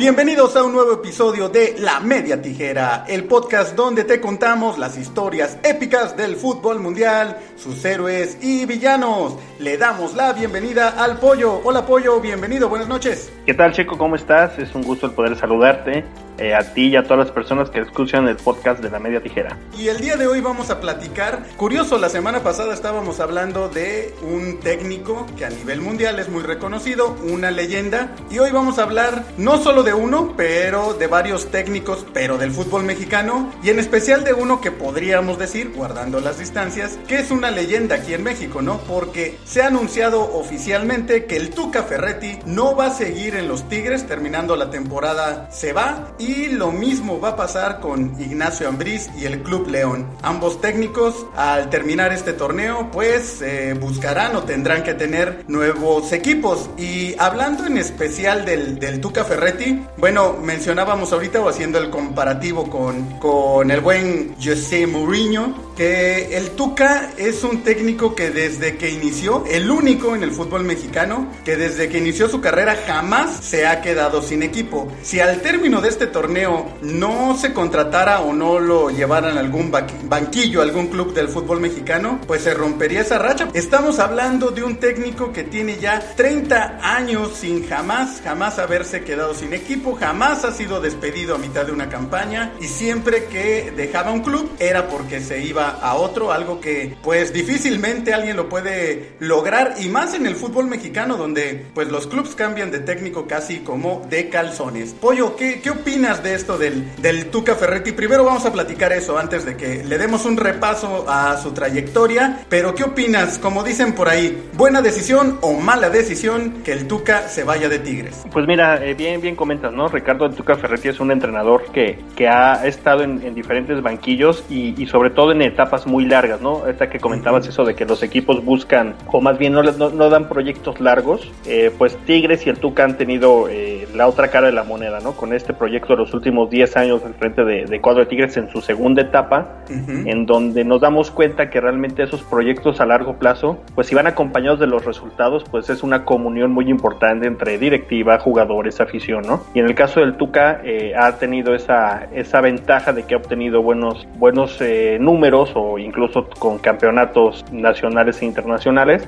Bienvenidos a un nuevo episodio de La Media Tijera, el podcast donde te contamos las historias épicas del fútbol mundial, sus héroes y villanos. Le damos la bienvenida al Pollo. Hola Pollo, bienvenido, buenas noches. ¿Qué tal Checo? ¿Cómo estás? Es un gusto el poder saludarte eh, a ti y a todas las personas que escuchan el podcast de La Media Tijera. Y el día de hoy vamos a platicar, curioso, la semana pasada estábamos hablando de un técnico que a nivel mundial es muy reconocido, una leyenda, y hoy vamos a hablar no solo de uno, pero de varios técnicos, pero del fútbol mexicano, y en especial de uno que podríamos decir, guardando las distancias, que es una leyenda aquí en México, ¿no? Porque se ha anunciado oficialmente que el Tuca Ferretti no va a seguir en los Tigres, terminando la temporada se va, y lo mismo va a pasar con Ignacio Ambriz y el Club León. Ambos técnicos, al terminar este torneo, pues eh, buscarán o tendrán que tener nuevos equipos. Y hablando en especial del, del Tuca Ferretti, bueno, mencionábamos ahorita o haciendo el comparativo con, con el buen José Mourinho, que el Tuca es un técnico que desde que inició, el único en el fútbol mexicano, que desde que inició su carrera jamás se ha quedado sin equipo. Si al término de este torneo no se contratara o no lo llevaran a algún banquillo, algún club del fútbol mexicano, pues se rompería esa racha. Estamos hablando de un técnico que tiene ya 30 años sin jamás, jamás haberse quedado sin equipo jamás ha sido despedido a mitad de una campaña y siempre que dejaba un club era porque se iba a otro, algo que pues difícilmente alguien lo puede lograr y más en el fútbol mexicano donde pues los clubs cambian de técnico casi como de calzones. Pollo, ¿qué, qué opinas de esto del, del Tuca Ferretti? Primero vamos a platicar eso antes de que le demos un repaso a su trayectoria, pero ¿qué opinas? Como dicen por ahí, ¿buena decisión o mala decisión que el Tuca se vaya de Tigres? Pues mira, eh, bien, bien comentas ¿no? Ricardo Tuca Ferretti es un entrenador que, que ha estado en, diferentes banquillos y, sobre todo en etapas muy largas, ¿no? Esta que comentabas eso de que los equipos buscan, o más bien no, no, dan proyectos largos, eh, pues Tigres y el Tuca han tenido eh, la otra cara de la moneda, ¿no? Con este proyecto de los últimos 10 años al frente de, de cuadro de Tigres en su segunda etapa, en donde nos damos cuenta que realmente esos proyectos a largo plazo, pues si van acompañados de los resultados, pues es una comunión muy importante entre directiva, jugadores, afición, ¿no? Y en el caso del Tuca eh, ha tenido esa, esa ventaja de que ha obtenido buenos, buenos eh, o incluso con campeonatos nacionales e internacionales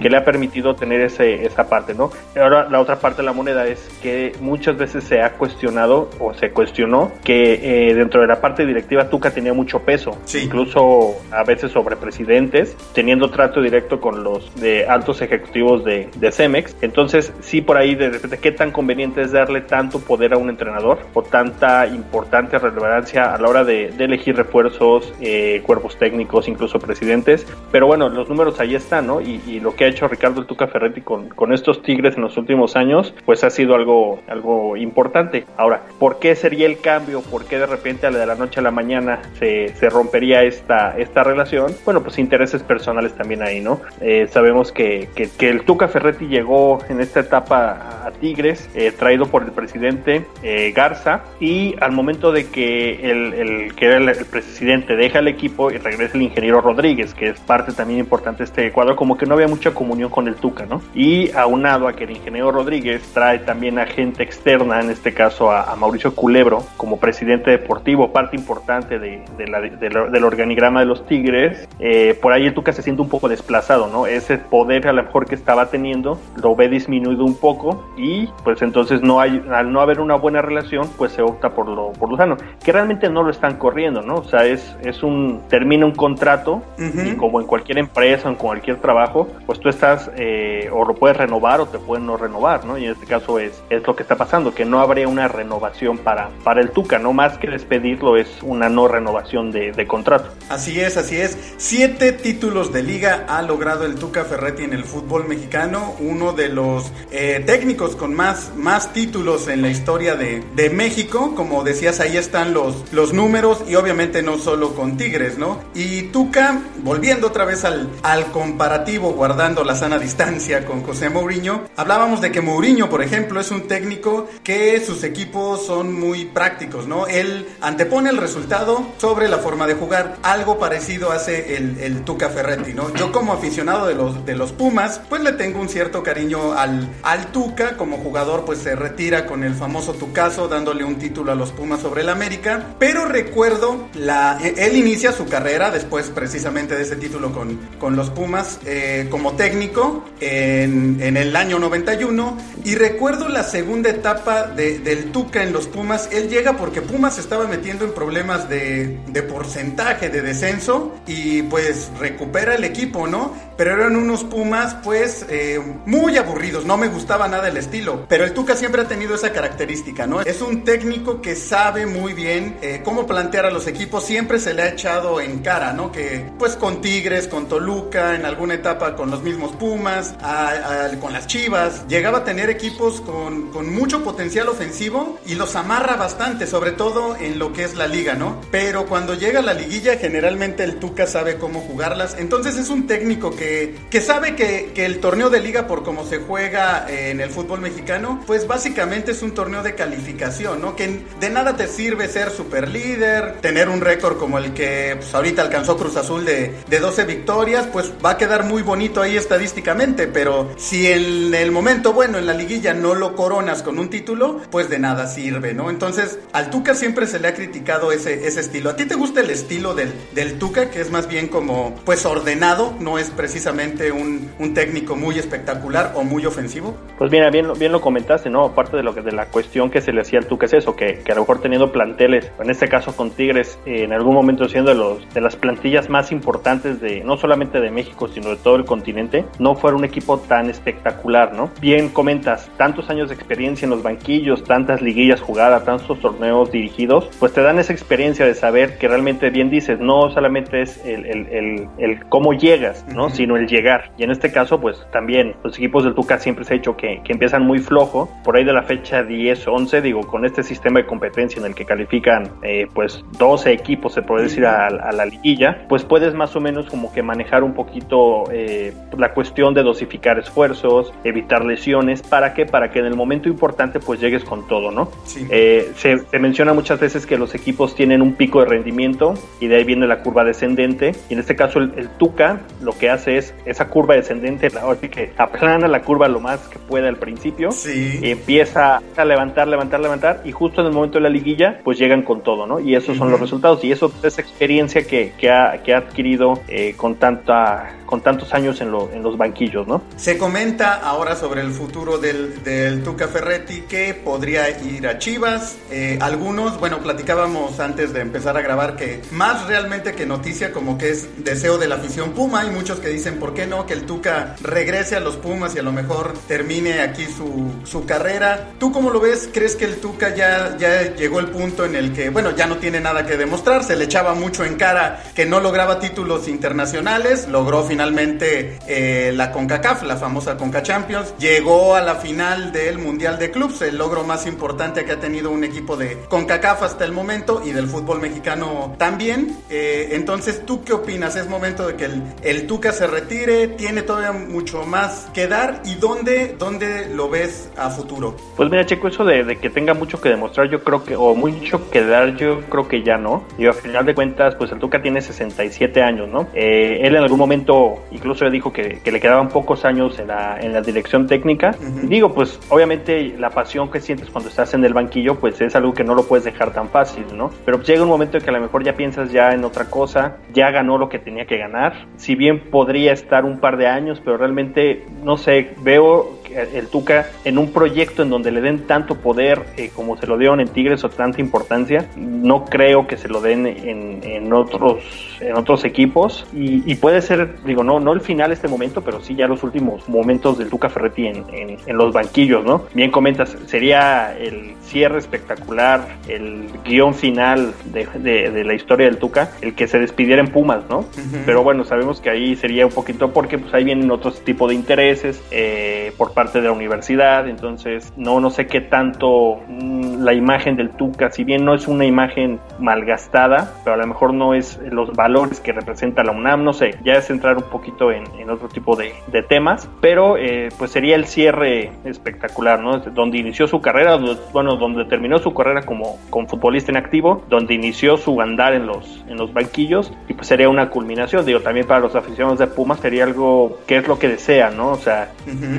que le ha permitido tener ese, esa parte, ¿no? Ahora la otra parte de la moneda es que muchas veces se ha cuestionado o se cuestionó que eh, dentro de la parte directiva Tuca tenía mucho peso, incluso a veces sobre presidentes, teniendo trato directo con los de altos ejecutivos de, de Cemex. Entonces, sí por ahí de repente, ¿qué tan conveniente es darle tanto poder a un entrenador o tanta importante relevancia a la hora de, elegir refuerzos, eh, cuerpos técnicos, incluso presidentes. Pero bueno, los números ahí están, ¿no? Y, lo que ha hecho Ricardo el Tuca Ferretti con, con estos Tigres en los últimos años, pues ha sido algo, algo importante. Ahora, ¿por qué sería el cambio? ¿Por qué de repente de la noche a la mañana se, se rompería esta, esta relación? Bueno, pues intereses personales también ahí, ¿no? Eh, sabemos que, que, el Tuca Ferretti llegó en esta etapa a Tigres, eh, traído por el presidente eh, Garza y al momento de que el, que era el, presidente deja el equipo y regresa el ingeniero Rodríguez, que es parte también importante de este cuadro, como que no había mucha comunión con el Tuca, ¿no? Y aunado a que el ingeniero Rodríguez trae también a gente externa, en este caso a, Mauricio Culebro, como presidente deportivo, parte importante de, del organigrama de los Tigres, eh, por ahí el Tuca se siente un poco desplazado, ¿no? Ese poder a lo mejor que estaba teniendo lo ve disminuido un poco y pues entonces no hay, no haber una buena relación, pues se opta por lo, por lo sano, que realmente no lo están corriendo, ¿no? O sea, es, es un, termina un contrato y como en cualquier empresa o en cualquier trabajo, pues tú estás eh, o lo puedes renovar o te pueden no renovar, ¿no? Y en este caso es, es lo que está pasando, que no habría una renovación para, para el Tuca, no más que despedirlo es una no renovación de, de contrato. Así es, así es. Siete títulos de liga ha logrado el Tuca Ferretti en el fútbol mexicano, uno de los eh, técnicos con más, más títulos en la historia de, de, México. Como decías, ahí están los, los números y obviamente no solo con Tigres, ¿no? Y Tuca, volviendo otra vez al, al comparativo, guardando la sana distancia con José Mourinho, hablábamos de que Mourinho, por ejemplo, es un técnico que sus equipos son muy prácticos, ¿no? Él antepone el resultado sobre la forma de jugar. Algo parecido hace el, el Tuca Ferretti, ¿no? Yo como aficionado de los, de los Pumas, pues le tengo un cierto cariño al, al Tuca. Como jugador, pues se retira con el famoso Tucaso, dándole un título a los Pumas sobre el América. Pero recuerdo, la, él inicia su carrera después precisamente de ese título con, con los Pumas eh, como técnico en, en, el año 91. Y recuerdo la segunda etapa de, del Tuca en los Pumas. Él llega porque Pumas estaba metiendo en problemas de, de porcentaje de descenso y pues recupera el equipo, ¿no? Pero eran unos Pumas pues eh, muy aburridos, no me gustaba nada el estilo. Pero el Tuca siempre ha tenido esa característica, ¿no? Es un técnico que sabe muy bien eh, cómo plantear a los equipos, siempre se le ha echado en cara, ¿no? Que pues con Tigres, con Toluca, en alguna etapa con los mismos Pumas, a, a, con las Chivas, llegaba a tener equipos con, con mucho potencial ofensivo y los amarra bastante, sobre todo en lo que es la liga, ¿no? Pero cuando llega la liguilla, generalmente el Tuca sabe cómo jugarlas. Entonces es un técnico que, que sabe que, que, el torneo de liga, por cómo se juega en el fútbol mexicano, pues básicamente es un torneo de calificación, ¿no? Que de nada te sirve ser super líder, tener un récord como el que pues, ahorita alcanzó Cruz Azul de, de 12 victorias, pues va a quedar muy bonito ahí estadísticamente, pero si en el momento bueno, en la liguilla no lo coronas con un título, pues de nada sirve, ¿no? Entonces, al Tuca siempre se le ha criticado ese, estilo. ¿A ti te gusta el estilo del, del Tuca, que es más bien como, pues ordenado, no es precisamente un, técnico muy espectacular o muy ofensivo? Pues mira, bien, bien lo comentaste, ¿no? Aparte de lo que de la cuestión que se le hacía al Tuca es eso, que, que a lo mejor teniendo planteles, en este caso con Tigres, eh, en algún momento siendo de, los, de las plantillas más importantes de, no solamente de México, sino de todo el continente, no fuera un equipo tan espectacular, ¿no? Bien comentas, tantos años de experiencia en los banquillos, tantas liguillas jugadas, tantos torneos dirigidos, pues te dan esa experiencia de saber que realmente bien dices, no solamente es el, el, el, el cómo llegas, ¿no? Uh -huh. Sino el llegar. Y en este caso, pues también los equipos del Tuca siempre se ha hecho que, que empiezan muy flojo, por ahí de la fecha 10 o 11, digo, con este sistema de competencia en el que califican eh, pues 12 equipos, se puede decir, a, a, la liguilla, pues puedes más o menos como que manejar un poquito eh, la cuestión de dosificar esfuerzos, evitar lesiones, ¿para qué? Para que en el momento importante pues llegues con todo, ¿no? Sí. Eh, se, se, menciona muchas veces que los equipos tienen un pico de rendimiento y de ahí viene la curva descendente, y en este caso el, el Tuca lo que hace es esa curva descendente, así que aplana la curva lo más que pueda al principio, sí. y empieza a levantar, levantar, levantar, y justo en el momento de la liguilla pues llegan con todo, ¿no? Y esos son uh -huh. los resultados, y eso es experiencia que, ha, que ha adquirido eh, con tanta con tantos años en, lo, en, los banquillos, ¿no? Se comenta ahora sobre el futuro del, del Tuca Ferretti que podría ir a Chivas. Eh, algunos, bueno, platicábamos antes de empezar a grabar que más realmente que noticia como que es deseo de la afición Puma. Hay muchos que dicen, ¿por qué no? Que el Tuca regrese a los Pumas y a lo mejor termine aquí su, su carrera. ¿Tú cómo lo ves? ¿Crees que el Tuca ya, ya llegó el punto en el que, bueno, ya no tiene nada que demostrar? Se le echaba mucho en cara que no lograba títulos internacionales, logró finalmente finalmente eh, la CONCACAF, la famosa CONCA Champions, llegó a la final del Mundial de Clubs, el logro más importante que ha tenido un equipo de CONCACAF hasta el momento y del fútbol mexicano también. Eh, entonces, ¿tú qué opinas? ¿Es momento de que el, el, Tuca se retire? ¿Tiene todavía mucho más que dar? ¿Y dónde, dónde lo ves a futuro? Pues mira, Checo, eso de, que tenga mucho que demostrar, yo creo que, o mucho que dar, yo creo que ya no. Y al final de cuentas, pues el Tuca tiene 67 años, ¿no? Eh, él en algún momento incluso dijo que, que, le quedaban pocos años en la, en la dirección técnica. Uh -huh. Digo, pues obviamente la pasión que sientes cuando estás en el banquillo, pues es algo que no lo puedes dejar tan fácil, ¿no? Pero pues, llega un momento en que a lo mejor ya piensas ya en otra cosa, ya ganó lo que tenía que ganar. Si bien podría estar un par de años, pero realmente, no sé, veo el Tuca en un proyecto en donde le den tanto poder eh, como se lo dieron en Tigres o tanta importancia, no creo que se lo den en, en otros en otros equipos y, y, puede ser, digo, no, no el final este momento, pero sí ya los últimos momentos del Tuca Ferretti en, en, en los banquillos, ¿no? Bien comentas, sería el cierre espectacular, el guion final de, de, de la historia del Tuca, el que se despidiera en Pumas, ¿no? Uh -huh. Pero bueno, sabemos que ahí sería un poquito porque pues ahí vienen otros tipos de intereses eh, por parte de la universidad, entonces no, no sé qué tanto mmm, la imagen del Tuca, si bien no es una imagen malgastada, pero a lo mejor no es los valores que representa la UNAM, no sé, ya es entrar un poquito en, otro tipo de, temas, pero eh, pues sería el cierre espectacular, ¿no? Donde inició su carrera, bueno, donde terminó su carrera como, como futbolista en activo, donde inició su andar en los, en los banquillos y pues sería una culminación, digo, también para los aficionados de Pumas sería algo que es lo que desean, ¿no? O sea,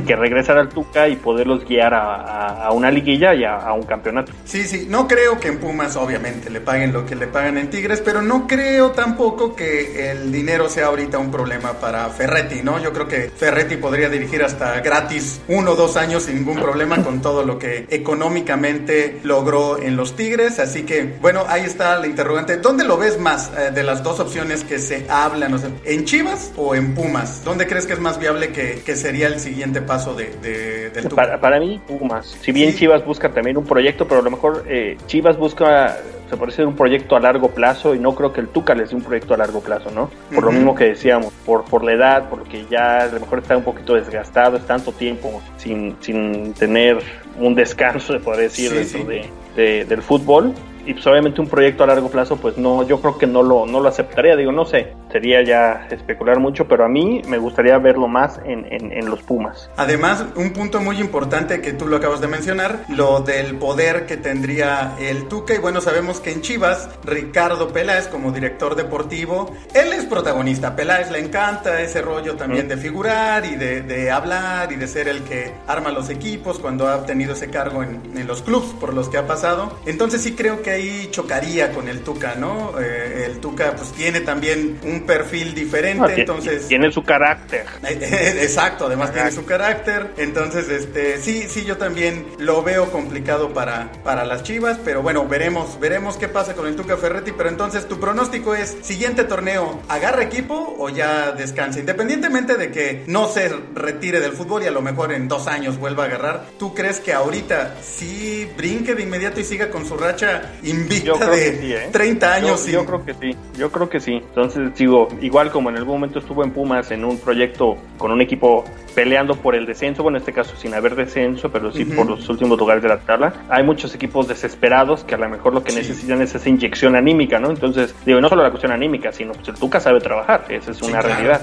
que al Tuca y poderlos guiar a, una liguilla y a, un campeonato. Sí, sí, no creo que en Pumas obviamente le paguen lo que le pagan en Tigres, pero no creo tampoco que el dinero sea ahorita un problema para Ferretti, ¿no? Yo creo que Ferretti podría dirigir hasta gratis uno o dos años sin ningún problema con todo lo que económicamente logró en los Tigres, así que bueno, ahí está la interrogante. ¿Dónde lo ves más eh, de las dos opciones que se hablan? O ¿En Chivas o en Pumas? ¿Dónde crees que es más viable que sería el siguiente paso de, del Tuca? Para, para, mí, Pumas. Si bien Chivas busca también un proyecto, pero a lo mejor eh, Chivas busca se puede ser un proyecto a largo plazo y no creo que el Tuca les dé un proyecto a largo plazo, ¿no? Por lo mismo que decíamos, por, por la edad, por lo que ya a lo mejor está un poquito desgastado, es tanto tiempo sin, sin tener un descanso, se podría decir, dentro De, del fútbol y pues obviamente un proyecto a largo plazo, pues no, yo creo que no lo, no lo aceptaría, digo, no sé, sería ya especular mucho, pero a mí me gustaría verlo más en, en, los Pumas. Además, un punto muy importante que tú lo acabas de mencionar, lo del poder que tendría el Tuca, y bueno, sabemos que en Chivas, Ricardo Peláez como director deportivo, él es protagonista, Peláez le encanta ese rollo también de figurar y de, de, hablar y de ser el que arma los equipos cuando ha tenido ese cargo en, en los clubes por los que ha pasado, entonces sí creo que ahí chocaría con el Tuca, ¿no? Eh, el Tuca pues tiene también un perfil diferente, entonces... Tiene su carácter. Exacto, además tiene su carácter, entonces este sí, sí, yo también lo veo complicado para, para las Chivas, pero bueno, veremos, veremos qué pasa con el Tuca Ferretti, pero entonces tu pronóstico es, siguiente torneo, ¿agarra equipo o ya descansa? Independientemente de que no se retire del fútbol y a lo mejor en dos años vuelva a agarrar, ¿tú crees que ahorita sí brinque de inmediato y siga con su racha invicta de 30 ¿eh? años. Yo, creo que sí, yo creo que sí. Entonces, digo, igual como en algún momento estuvo en Pumas en un proyecto con un equipo peleando por el descenso, bueno, en este caso sin haber descenso, pero sí por los últimos lugares de la tabla. Hay muchos equipos desesperados que a lo mejor lo que necesitan es esa inyección anímica, ¿no? Entonces, digo, no solo la cuestión anímica, sino pues el Tuca sabe trabajar, esa es una realidad.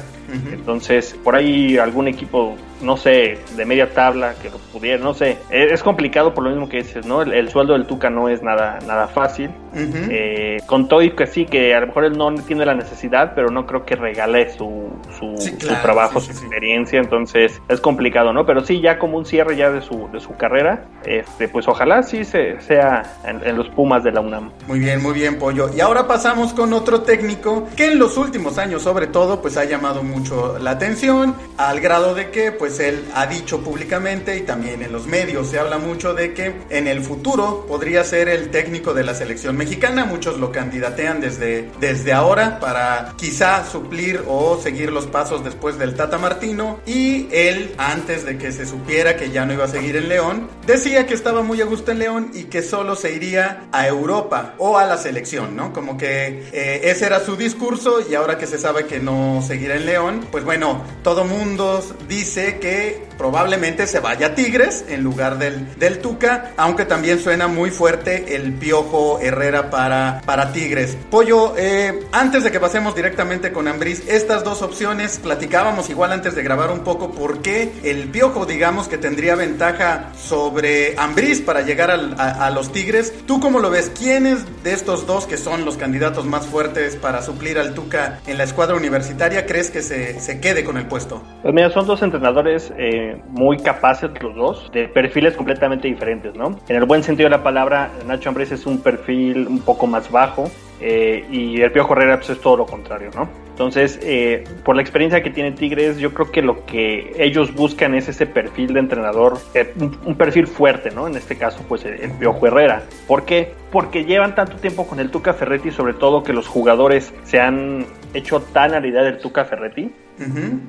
Entonces, por ahí algún equipo, no sé, de media tabla que lo pudiera, no sé, e, es, complicado por lo mismo que dices, ¿no? El, sueldo del Tuca no es nada, nada fácil. Eh, con todo y que sí, que a lo mejor él no tiene la necesidad, pero no creo que regale su, su, trabajo, su experiencia, entonces es complicado, ¿no? Pero sí, ya como un cierre ya de su, de su carrera, este, pues ojalá sí se, sea en, los Pumas de la UNAM. Muy bien, muy bien, Pollo. Y ahora pasamos con otro técnico que en los últimos años, sobre todo, pues ha llamado mucho la atención, al grado de que, pues él ha dicho públicamente y también en los medios se habla mucho de que en el futuro podría ser el técnico de la selección mexicana. Muchos lo candidatean desde, desde ahora para quizá suplir o seguir los pasos después del Tata Martino. Y él, antes de que se supiera que ya no iba a seguir en León, decía que estaba muy a gusto en León y que solo se iría a Europa o a la selección, ¿no? Como que eh, ese era su discurso y ahora que se sabe que no seguirá en León, pues bueno, todo mundo dice que probablemente se vaya a Tigres en lugar del, del Tuca, aunque también suena muy fuerte el Piojo Herrera para, para Tigres. Pollo, eh, antes de que pasemos directamente con Ambris, estas dos opciones, platicábamos igual antes de grabar un poco por qué el Piojo, digamos que tendría ventaja sobre Ambris para llegar a, los Tigres. ¿Tú cómo lo ves? ¿Quiénes de estos dos que son los candidatos más fuertes para suplir al Tuca en la escuadra universitaria crees que se, se quede con el puesto? Pues mira, son dos entrenadores eh, muy capaces los dos, de perfiles completamente diferentes, ¿no? En el buen sentido de la palabra, Nacho Ambriz es un perfil un poco más bajo, eh, y el Piojo Herrera pues, es todo lo contrario, ¿no? Entonces, eh, por la experiencia que tiene Tigres, yo creo que lo que ellos buscan es ese perfil de entrenador, eh, un, perfil fuerte, ¿no? En este caso, pues el, Piojo Herrera. ¿Por qué? Porque llevan tanto tiempo con el Tuca Ferretti, sobre todo que los jugadores se han hecho tan a la idea del Tuca Ferretti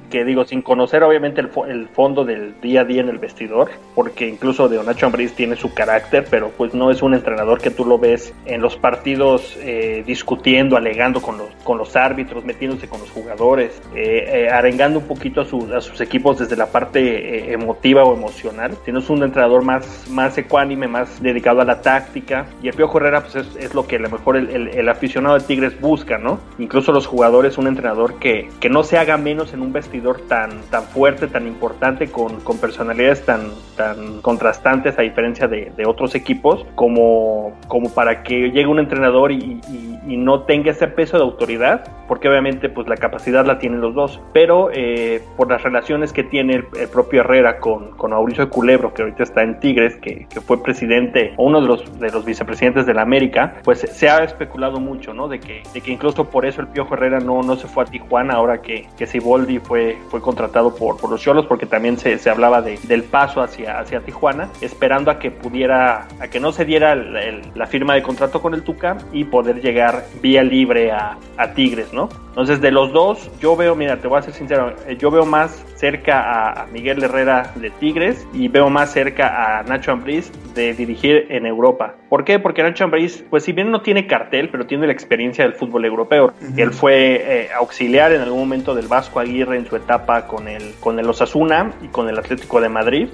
que digo, sin conocer obviamente el, fondo del día a día en el vestidor, porque incluso de Nacho Ambriz tiene su carácter, pero pues no es un entrenador que tú lo ves en los partidos eh, discutiendo, alegando con los, con los árbitros, metiéndose con los jugadores, eh, eh, arengando un poquito a, sus equipos desde la parte emotiva o emocional, sino es un entrenador más, más ecuánime, más dedicado a la táctica, y el Piojo Herrera pues es, lo que a lo mejor el, el, aficionado de Tigres busca, ¿no? Incluso los jugadores, un entrenador que, que no se haga menos en un vestidor tan, tan fuerte, tan importante, con, con personalidades tan, tan contrastantes a diferencia de, de, otros equipos, como, como para que llegue un entrenador y, y, no tenga ese peso de autoridad, porque obviamente pues la capacidad la tienen los dos, pero eh, por las relaciones que tiene el, propio Herrera con, con, Mauricio Culebro, que ahorita está en Tigres, que, que, fue presidente o uno de los, de los vicepresidentes de la América, pues se ha especulado mucho, ¿no? De que, de que incluso por eso el Piojo Herrera no, no se fue a Tijuana ahora que, que se Boldi fue, fue contratado por, por los Cholos porque también se, se hablaba de, del paso hacia, hacia Tijuana, esperando a que pudiera, a que no se diera la firma de contrato con el Tuca y poder llegar vía libre a, a Tigres, ¿no? Entonces, de los dos, yo veo, mira, te voy a ser sincero, eh, yo veo más cerca a Miguel Herrera de Tigres y veo más cerca a Nacho Ambriz de dirigir en Europa. ¿Por qué? Porque Nacho Ambriz, pues si bien no tiene cartel, pero tiene la experiencia del fútbol europeo. Él fue eh, auxiliar en algún momento del Vasco Aguirre en su etapa con el, con el Osasuna y con el Atlético de Madrid.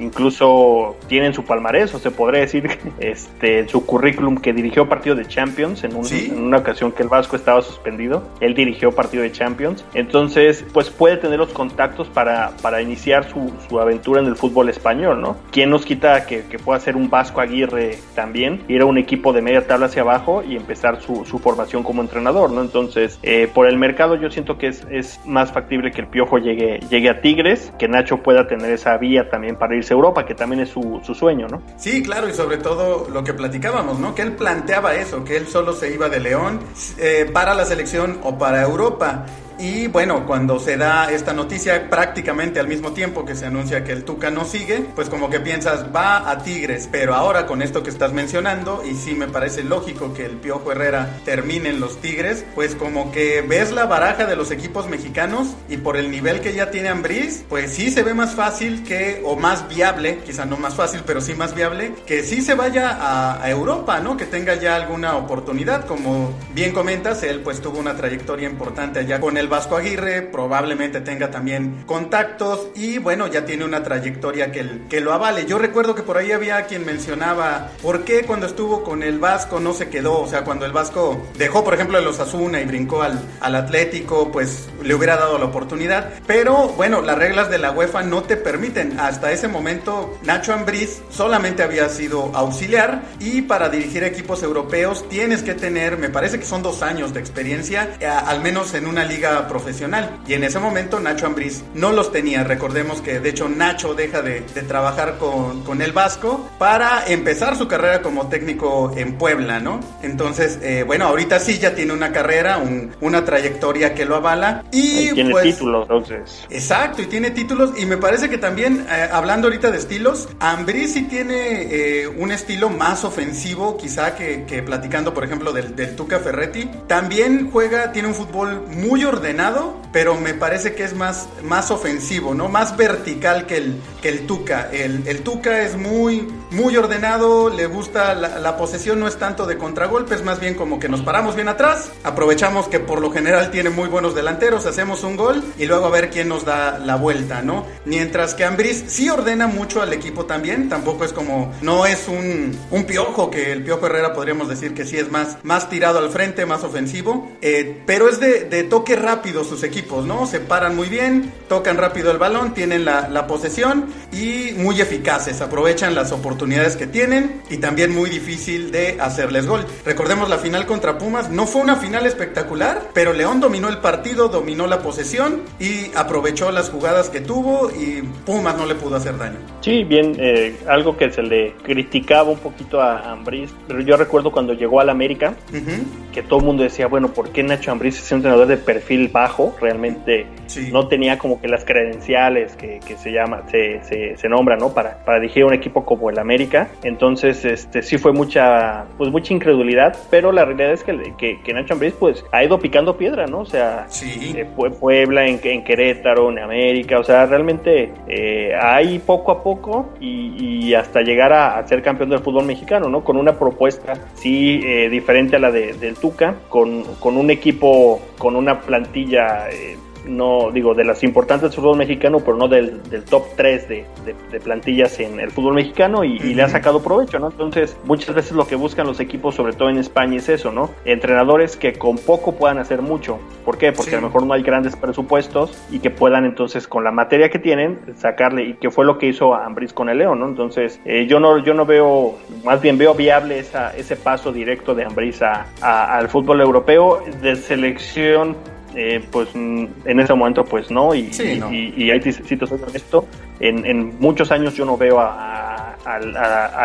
Incluso tiene en su palmarés, o se podría decir, este, su currículum que dirigió partido de Champions en, en una ocasión que el Vasco estaba suspendido él dirigió partido de Champions. Entonces, pues puede tener los contactos para, para iniciar su, su aventura en el fútbol español, ¿no? ¿Quién nos quita que, que pueda ser un Vasco Aguirre también? Ir a un equipo de media tabla hacia abajo y empezar su, su formación como entrenador, ¿no? Entonces, eh, por el mercado yo siento que es, es más factible que el Piojo llegue, llegue a Tigres, que Nacho pueda tener esa vía también para irse a Europa, que también es su, su sueño, ¿no? Sí, claro, y sobre todo lo que platicábamos, ¿no? Que él planteaba eso, que él solo se iba de León eh, para la selección o para Europa. Y bueno, cuando se da esta noticia prácticamente al mismo tiempo que se anuncia que el Tuca no sigue, pues como que piensas, va a Tigres, pero ahora con esto que estás mencionando, y sí me parece lógico que el Piojo Herrera termine en los Tigres, pues como que ves la baraja de los equipos mexicanos y por el nivel que ya tiene Ambriz, pues sí se ve más fácil que, o más viable, quizá no más fácil, pero sí más viable, que sí se vaya a, a Europa, ¿no? Que tenga ya alguna oportunidad, como bien comentas, él pues tuvo una trayectoria importante allá con el Vasco Aguirre, probablemente tenga también contactos y bueno, ya tiene una trayectoria que, que lo avale. Yo recuerdo que por ahí había quien mencionaba por qué cuando estuvo con el Vasco no se quedó, o sea, cuando el Vasco dejó, por ejemplo, el Osasuna y brincó al, al Atlético, pues le hubiera dado la oportunidad. Pero bueno, las reglas de la UEFA no te permiten. Hasta ese momento, Nacho Ambriz solamente había sido auxiliar y para dirigir equipos europeos tienes que tener, me parece que son dos años de experiencia, eh, al menos en una liga profesional. Y en ese momento Nacho Ambriz no los tenía. Recordemos que de hecho Nacho deja de, trabajar con, con, el Vasco para empezar su carrera como técnico en Puebla, ¿no? Entonces, eh, bueno, ahorita sí ya tiene una carrera, una trayectoria que lo avala. Y, tiene pues, títulos, entonces. Exacto, y tiene títulos. Y me parece que también, eh, hablando ahorita de estilos, Ambriz sí tiene eh, un estilo más ofensivo, quizá que, que platicando, por ejemplo, del, del Tuca Ferretti. También juega, tiene un fútbol muy ordenado pero me parece que es más, más ofensivo, ¿no? Más vertical que el, que el Tuca. El, el Tuca es muy, muy ordenado, le gusta la, posesión, no es tanto de contragolpes, más bien como que nos paramos bien atrás, aprovechamos que por lo general tiene muy buenos delanteros, hacemos un gol y luego a ver quién nos da la vuelta, ¿no? Mientras que Ambris sí ordena mucho al equipo también, tampoco es como, no es un, un piojo, que el piojo Herrera podríamos decir que sí es más, más tirado al frente, más ofensivo, eh, pero es de toque rápido sus equipos, ¿no? Se paran muy bien, tocan rápido el balón, tienen la, la posesión y muy eficaces, aprovechan las oportunidades que tienen y también muy difícil de hacerles gol. Recordemos la final contra Pumas, no fue una final espectacular, pero León dominó el partido, dominó la posesión y aprovechó las jugadas que tuvo y Pumas no le pudo hacer daño. Sí, bien, eh, algo que se le criticaba un poquito a Ambriz, pero yo recuerdo cuando llegó al América, que todo el mundo decía, bueno, ¿por qué Nacho Ambriz es un entrenador de perfil bajo? Realmente no tenía como que las credenciales que, se llama, se, se, se, nombra, ¿no? Para, para dirigir un equipo como el América. Entonces, este sí fue mucha, pues mucha incredulidad, pero la realidad es que, que, Nacho Ambriz pues ha ido picando piedra, ¿no? O sea, eh, fue Puebla, en, en, Querétaro, en América, o sea, realmente eh, hay poco a poco y, hasta llegar a, ser campeón del fútbol mexicano, ¿no? Con una propuesta, sí, eh, diferente a la de, del Tuca, con, con un equipo, con una plantilla no digo de las importantes del fútbol mexicano, pero no del, top 3 de, plantillas en el fútbol mexicano y, le ha sacado provecho, ¿no? Entonces, muchas veces lo que buscan los equipos, sobre todo en España, es eso, ¿no? Entrenadores que con poco puedan hacer mucho. ¿Por qué? Porque a lo mejor no hay grandes presupuestos y que puedan entonces con la materia que tienen sacarle y que fue lo que hizo Ambris con el León, ¿no? Entonces, eh, yo no yo no veo, más bien veo viable esa, ese paso directo de Ambris al fútbol europeo de selección eh, pues en ese momento pues no y, y, ahí si te soy honesto en, en muchos años yo no veo a, a,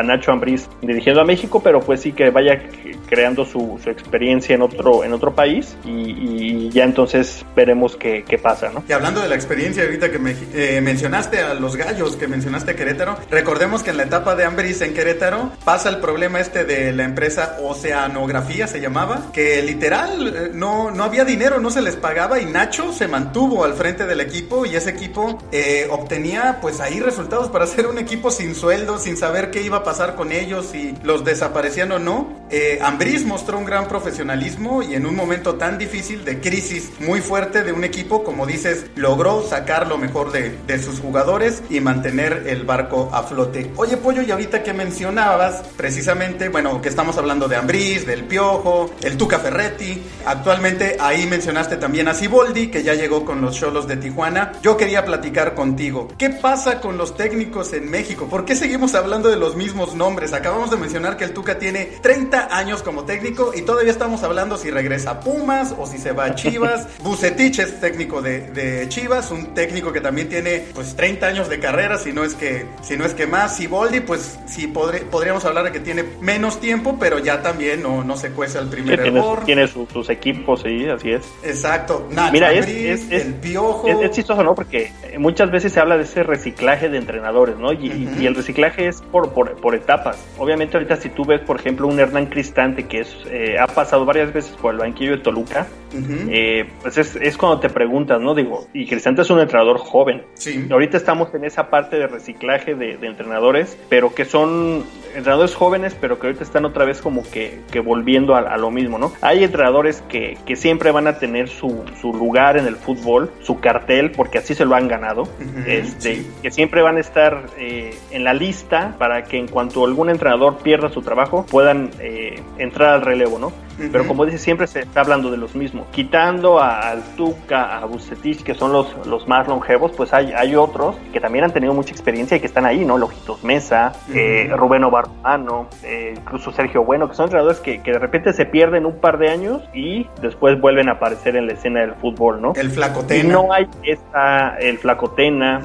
Nacho Ambriz dirigiendo a México, pero pues sí que vaya creando su, experiencia en otro, en otro país y, ya entonces veremos qué, pasa, ¿no? Y hablando de la experiencia ahorita que me, eh, mencionaste a los gallos, que mencionaste a Querétaro, recordemos que en la etapa de Ambriz en Querétaro pasa el problema este de la empresa Oceanografía, se llamaba, que literal eh, no, no había dinero, no se les pagaba y Nacho se mantuvo al frente del equipo y ese equipo eh, obtenía pues ahí resultados para ser un equipo sin sueldo, sin saber qué iba a pasar con ellos, si los desaparecían o no. Eh, mostró un gran profesionalismo y en un momento tan difícil de crisis muy fuerte de un equipo, como dices, logró sacar lo mejor de, de sus jugadores y mantener el barco a flote. Oye, Pollo, y ahorita que mencionabas precisamente, bueno, que estamos hablando de Ambriz, del Piojo, el Tuca Ferretti, actualmente ahí mencionaste también a Ciboldi, que ya llegó con los Cholos de Tijuana. Yo quería platicar contigo. ¿Qué pasa con los técnicos en México? ¿Por qué seguimos hablando de los mismos nombres. Acabamos de mencionar que el Tuca tiene 30 años como técnico y todavía estamos hablando si regresa a Pumas o si se va a Chivas. Bucetich es técnico de, Chivas, un técnico que también tiene pues 30 años de carrera, si no es que, si no es que más. Siboldi, pues sí podríamos hablar de que tiene menos tiempo, pero ya también no, no se cuece al primer error. Tiene, sus equipos, sí, así es. Exacto. Mira, es, el piojo. Es, chistoso, ¿no? Porque muchas veces se habla de ese reciclaje de entrenadores, ¿no? y el reciclaje es por, por, etapas. Obviamente ahorita si tú ves, por ejemplo, un Hernán Cristante que es, eh, ha pasado varias veces por el banquillo de Toluca, eh, pues es, es, cuando te preguntas, ¿no? Digo, y Cristante es un entrenador joven. Sí. Ahorita estamos en esa parte de reciclaje de, entrenadores, pero que son entrenadores jóvenes, pero que ahorita están otra vez como que, que volviendo a, lo mismo, ¿no? Hay entrenadores que, que siempre van a tener su, su, lugar en el fútbol, su cartel, porque así se lo han ganado, este, que siempre van a estar eh, en la lista para que en cuanto algún entrenador pierda su trabajo puedan eh, entrar al relevo, ¿no? Pero como dice, siempre se está hablando de los mismos. Quitando a, al Tuca, a Bucetich, que son los, los más longevos, pues hay, hay otros que también han tenido mucha experiencia y que están ahí, ¿no? Lojitos Mesa, eh, Rubén Obarmano, eh, incluso Sergio Bueno, que son entrenadores que, que, de repente se pierden un par de años y después vuelven a aparecer en la escena del fútbol, ¿no? El Flacotena. Y no hay esta, el Flacotena,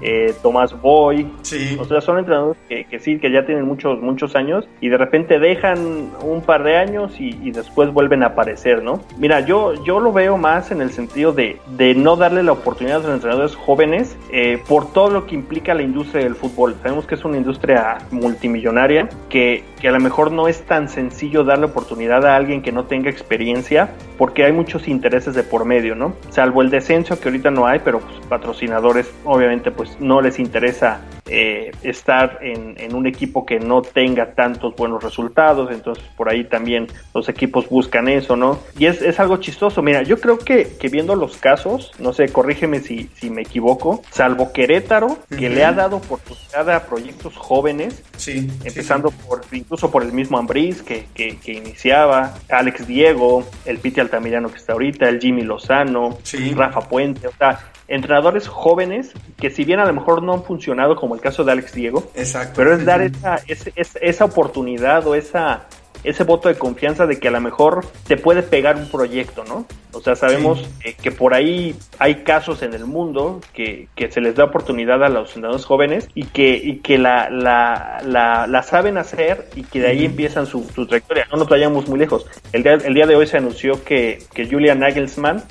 eh, Tomás Boy. Sí. O sea, son entrenadores que, que, sí, que ya tienen muchos, muchos años y de repente dejan un par de años y después vuelven a aparecer, ¿no? Mira, yo, yo lo veo más en el sentido de, de no darle la oportunidad a los entrenadores jóvenes eh, por todo lo que implica la industria del fútbol. Sabemos que es una industria multimillonaria, que, que a lo mejor no es tan sencillo darle oportunidad a alguien que no tenga experiencia, porque hay muchos intereses de por medio, ¿no? Salvo el descenso que ahorita no hay, pero pues, patrocinadores obviamente pues no les interesa eh, estar en, en, un equipo que no tenga tantos buenos resultados, entonces por ahí también los equipos buscan eso, ¿no? Y es, es algo chistoso, mira, yo creo que, que, viendo los casos, no sé, corrígeme si, si me equivoco, salvo Querétaro, que le ha dado oportunidad a proyectos jóvenes, sí, empezando por incluso por el mismo Ambriz que, que, que, iniciaba, Alex Diego, el Piti Altamirano que está ahorita, el Jimmy Lozano, Rafa Puente, o sea, entrenadores jóvenes que si bien a lo mejor no han funcionado como el caso de Alex Diego, Exacto. pero es dar esa, esa, esa oportunidad o esa ese voto de confianza de que a lo mejor te puede pegar un proyecto, ¿no? O sea, sabemos eh, que por ahí hay casos en el mundo que, que, se les da oportunidad a los entrenadores jóvenes y que, y que la, la, la, saben hacer y que de ahí empiezan su, trayectoria. No nos vayamos muy lejos. El día, el día de hoy se anunció que, que Julian Nagelsmann,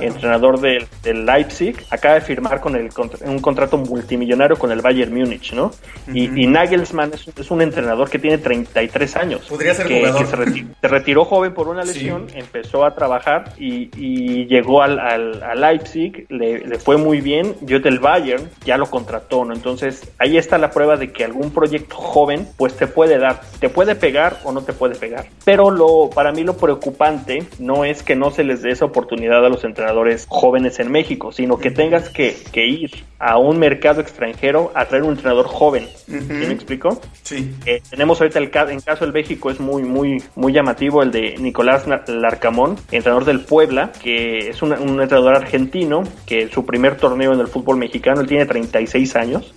entrenador del, del, Leipzig, acaba de firmar con el, un contrato multimillonario con el Bayern Múnich, ¿no? y, Nagelsmann es, un entrenador que tiene 33 años. Podría ser que, jugador. se, retiró, joven por una lesión, empezó a trabajar y, llegó al, al, Leipzig, le, fue muy bien. Yo del Bayern ya lo contrató, ¿no? Entonces ahí está la prueba de que algún proyecto joven, pues te puede dar, te puede pegar o no te puede pegar. Pero lo, para mí lo preocupante no es que no se les dé esa oportunidad a los entrenadores jóvenes en México, sino que tengas que, que ir a un mercado extranjero a traer un entrenador joven. me explico? Sí. Eh, tenemos ahorita el en caso del México es muy muy muy llamativo el de Nicolás Larcamón, entrenador del Puebla, que es un, entrenador argentino que su primer torneo en el fútbol mexicano él tiene 36 años.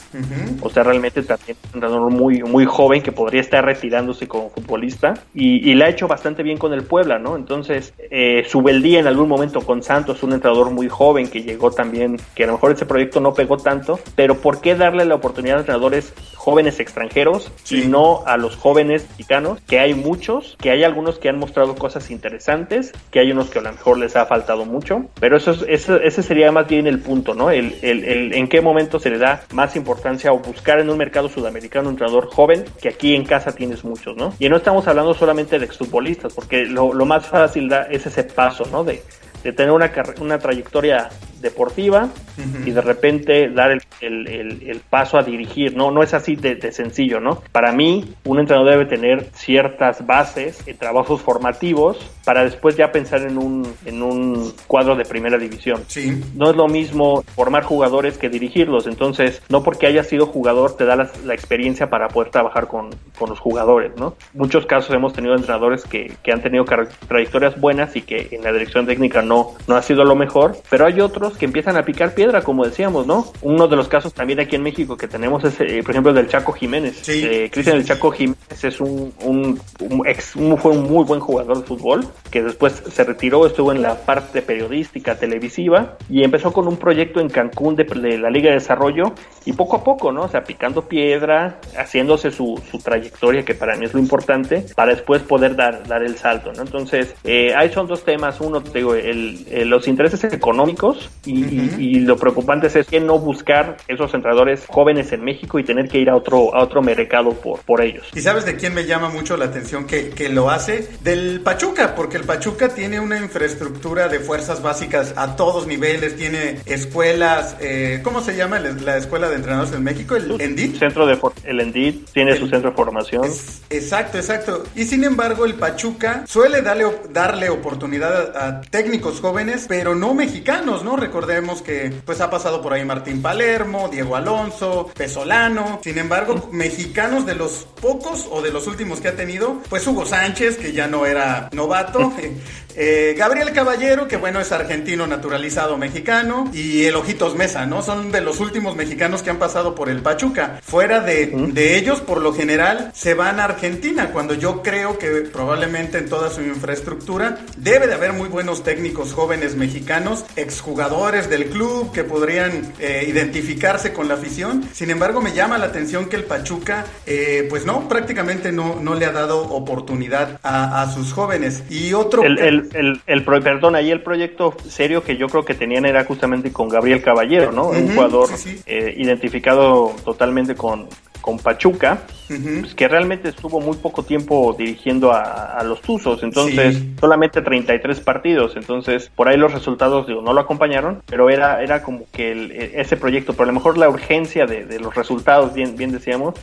O sea, realmente también un entrenador muy muy joven que podría estar retirándose como futbolista y, y le ha hecho bastante bien con el Puebla, ¿no? Entonces, eh, Subeldía en algún momento con Santos, un entrenador muy joven que llegó también, que a lo mejor ese proyecto no pegó tanto, pero ¿por qué darle la oportunidad a entrenadores jóvenes extranjeros y no a los jóvenes mexicanos? Que hay muchos, que hay algunos que han mostrado cosas interesantes, que hay unos que a lo mejor les ha faltado mucho, pero eso, es, ese sería más bien el punto, ¿no? El, el, en qué momento se le da más importancia o buscar en un mercado sudamericano un entrenador joven, que aquí en casa tienes muchos, ¿no? Y no estamos hablando solamente de exfutbolistas, porque lo, lo más fácil da, es ese paso, ¿no? De, de tener una, una trayectoria deportiva y de repente dar el, el, el, paso a dirigir, ¿no? No es así de, sencillo, ¿no? Para mí, un entrenador debe tener ciertas bases en trabajos formativos para después ya pensar en un, en un cuadro de primera división. Sí. No es lo mismo formar jugadores que dirigirlos, entonces no porque hayas sido jugador te da la, la experiencia para poder trabajar con, con, los jugadores, ¿no? Muchos casos hemos tenido entrenadores que, que han tenido trayectorias buenas y que en la dirección técnica no, no ha sido lo mejor, pero hay otros que empiezan a picar piedra, como decíamos, ¿no? Uno de los casos también aquí en México que tenemos es, eh, por ejemplo, el del Chaco Jiménez. Eh, Cristian el Chaco Jiménez es un, un, ex, fue un muy buen jugador de fútbol que después se retiró, estuvo en la parte periodística, televisiva y empezó con un proyecto en Cancún de, la Liga de Desarrollo y poco a poco, ¿no? O sea, picando piedra, haciéndose su, su trayectoria, que para mí es lo importante, para después poder dar, dar el salto, ¿no? Entonces, eh, ahí son dos temas. Uno, te digo, el, los intereses económicos y, lo preocupante es, que no buscar esos entrenadores jóvenes en México y tener que ir a otro, a otro mercado por, por ellos. ¿Y sabes de quién me llama mucho la atención que, que lo hace? Del Pachuca, porque el Pachuca tiene una infraestructura de fuerzas básicas a todos niveles, tiene escuelas, eh, ¿cómo se llama la escuela de entrenadores en México? ¿El ENDIT? Centro de, el ENDIT tiene su centro de formación. exacto, exacto. Y sin embargo, el Pachuca suele darle, darle oportunidad a, a técnicos jóvenes, pero no mexicanos, ¿no? Recordemos que pues ha pasado por ahí Martín Palermo, Diego Alonso, Pesolano. Sin embargo, mexicanos de los pocos o de los últimos que ha tenido, pues Hugo Sánchez, que ya no era novato, eh, Gabriel Caballero, que bueno, es argentino naturalizado mexicano, y el Ojitos Mesa, ¿no? Son de los últimos mexicanos que han pasado por el Pachuca. Fuera de, de ellos, por lo general, se van a Argentina, cuando yo creo que probablemente en toda su infraestructura debe de haber muy buenos técnicos jóvenes mexicanos, exjugadores del club que podrían eh, identificarse con la afición. Sin embargo, me llama la atención que el Pachuca, eh, pues no, prácticamente no, no le ha dado oportunidad a, sus jóvenes. Y otro... El, el, el, perdón, ahí el proyecto serio que yo creo que tenían era justamente con Gabriel Caballero, ¿no? Un jugador eh, identificado totalmente con, con Pachuca, pues, que realmente estuvo muy poco tiempo dirigiendo a, los Tuzos, entonces solamente 33 partidos, entonces por ahí los resultados digo, no lo acompañaron, pero era, era como que e, ese proyecto, pero a lo mejor la urgencia de, los resultados, bien, bien decíamos,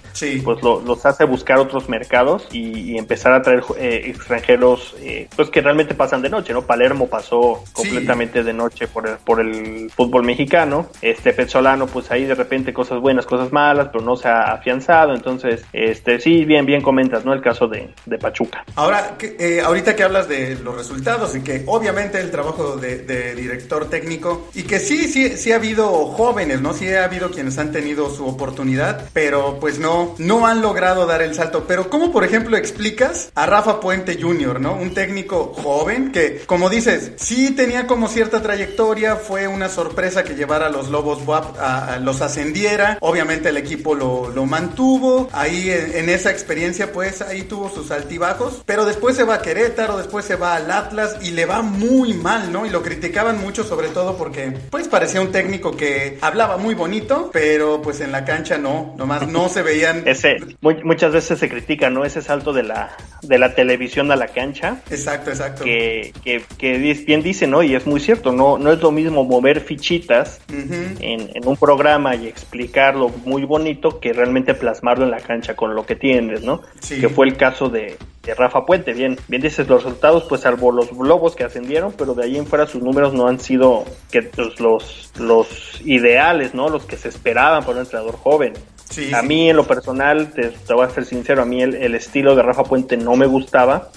pues los hace buscar otros mercados y, empezar a traer eh, extranjeros eh, pues que realmente pasan de noche, ¿no? Palermo pasó completamente de noche por el, por el fútbol mexicano, este Pezzolano pues ahí de repente cosas buenas, cosas malas, pero no se ha afianzado, entonces, este, sí, bien, bien comentas, ¿no? El caso de, de Pachuca. Ahora, eh, ahorita que hablas de los resultados y que obviamente el trabajo de, de, director técnico y que sí, sí, sí ha habido jóvenes, ¿no? Sí ha habido quienes han tenido su oportunidad, pero pues no, no han logrado dar el salto. Pero ¿cómo, por ejemplo, explicas a Rafa Puente Jr., ¿no? Un técnico joven que, como dices, sí tenía como cierta trayectoria, fue una sorpresa que llevara a los Lobos a, los ascendiera, obviamente el equipo lo, lo mantuvo, ahí en, en, esa experiencia pues ahí tuvo sus altibajos, pero después se va a Querétaro, después se va al Atlas y le va muy mal, ¿no? Y lo criticaban mucho sobre todo porque pues parecía un técnico que hablaba muy bonito, pero pues en la cancha no, nomás no se veían... Ese, muchas veces se critica, ¿no? Ese salto de la, de la televisión a la cancha. Exacto, exacto. Que, que, que bien dice, ¿no? Y es muy cierto, no, no es lo mismo mover fichitas en, en, un programa y explicarlo muy bonito que realmente plasmarlo en la cancha con lo que tienes, ¿no? Que fue el caso de, de Rafa Puente. Bien, bien dices los resultados, pues salvo los globos que ascendieron, pero de ahí en fuera sus números no han sido que pues, los, los ideales, ¿no? Los que se esperaban por un entrenador joven a mí en lo personal, te, voy a ser sincero, a mí el, estilo de Rafa Puente no me gustaba.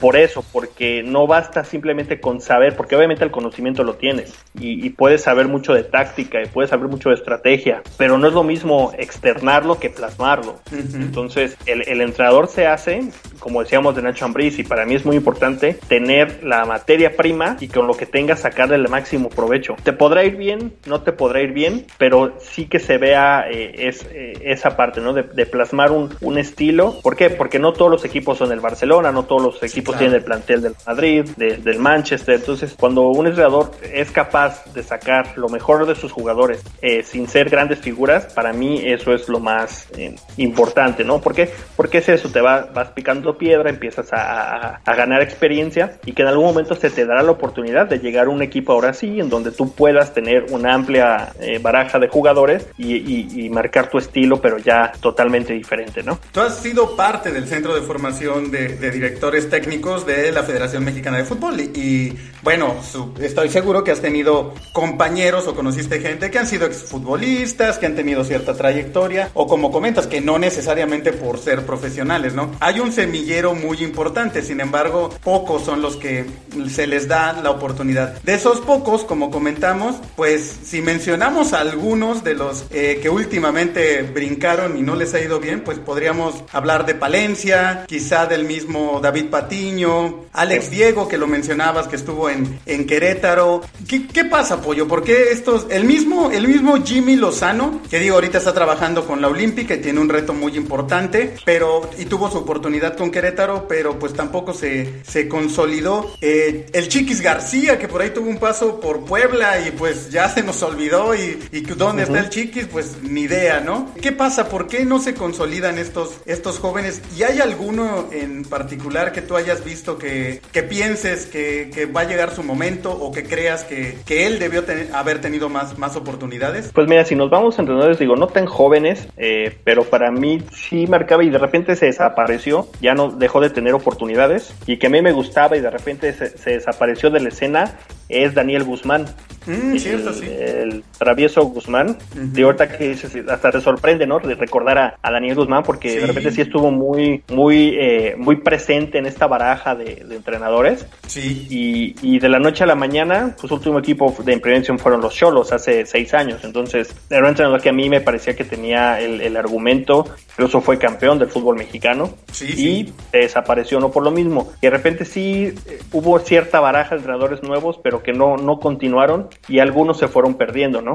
Por eso, porque no basta simplemente con saber, porque obviamente el conocimiento lo tienes y, puedes saber mucho de táctica y puedes saber mucho de estrategia, pero no es lo mismo externarlo que plasmarlo. Entonces, el, entrenador se hace, como decíamos de Nacho Ambriz, y para mí es muy importante tener la materia prima y con lo que tengas sacarle el máximo provecho. Te podrá ir bien, no te podrá ir bien, pero sí que se vea eh, eh, esa parte, ¿no? De, plasmar un, un, estilo. ¿Por qué? Porque no todos los equipos son el Barcelona, no todos los equipos tienen el plantel del Madrid, del Manchester. Entonces, cuando un entrenador es capaz de sacar lo mejor de sus jugadores eh, sin ser grandes figuras, para mí eso es lo más eh, importante, ¿no? ¿Por qué? Porque es eso, te va, vas picando piedra, empiezas a, a, ganar experiencia y que en algún momento se te dará la oportunidad de llegar a un equipo ahora sí, en donde tú puedas tener una amplia baraja de jugadores y, y, y marcar tu estilo, pero ya totalmente diferente, ¿no? Tú has sido parte del centro de formación de, directores técnicos de la Federación Mexicana de Fútbol y, bueno, estoy seguro que has tenido compañeros o conociste gente que han sido exfutbolistas, que han tenido cierta trayectoria o como comentas, que no necesariamente por ser profesionales, ¿no? Hay un semillero muy importante, sin embargo, pocos son los que se les da la oportunidad. De esos pocos, como comentamos, pues si mencionamos algunos de los eh, que últimamente brincaron y no les ha ido bien, pues podríamos hablar de Palencia, quizá del mismo David Patiño, Alex Diego, que lo mencionabas, que estuvo en, en Querétaro. ¿Qué, pasa, Pollo? ¿Por qué estos, el mismo, el mismo Jimmy Lozano, que digo, ahorita está trabajando con la Olímpica y tiene un reto muy importante, pero, y tuvo su oportunidad con Querétaro, pero pues tampoco se, se consolidó. Eh, el Chiquis García, que por ahí tuvo un paso por Puebla y pues ya se nos olvidó y, y dónde está el Chiquis, pues ni idea, ¿no? ¿Qué pasa? ¿Por qué no se consolidan estos, estos jóvenes? ¿Y hay alguno en particular que tú hayas visto que, que pienses que, que, va a su momento o que creas que, que él debió haber tenido más, más oportunidades? Pues mira, si nos vamos a entrenadores, digo, no tan jóvenes, eh, pero para mí sí marcaba y de repente se desapareció, ya no dejó de tener oportunidades y que a mí me gustaba y de repente se desapareció de la escena es Daniel Guzmán. Mm, cierto, sí. El travieso Guzmán. De ahorita que hasta te sorprende, ¿no? De recordar a, Daniel Guzmán porque de repente sí estuvo muy, muy, eh, muy presente en esta baraja de, entrenadores. Sí. Y, y, de la noche a la mañana, pues último equipo de prevención fueron los Cholos hace seis años. Entonces, era un entrenador que a mí me parecía que tenía el, el argumento, incluso fue campeón del fútbol mexicano. Sí, y desapareció, no por lo mismo. Y de repente sí eh, hubo cierta baraja de entrenadores nuevos, pero que no, no continuaron y algunos se fueron perdiendo, ¿no?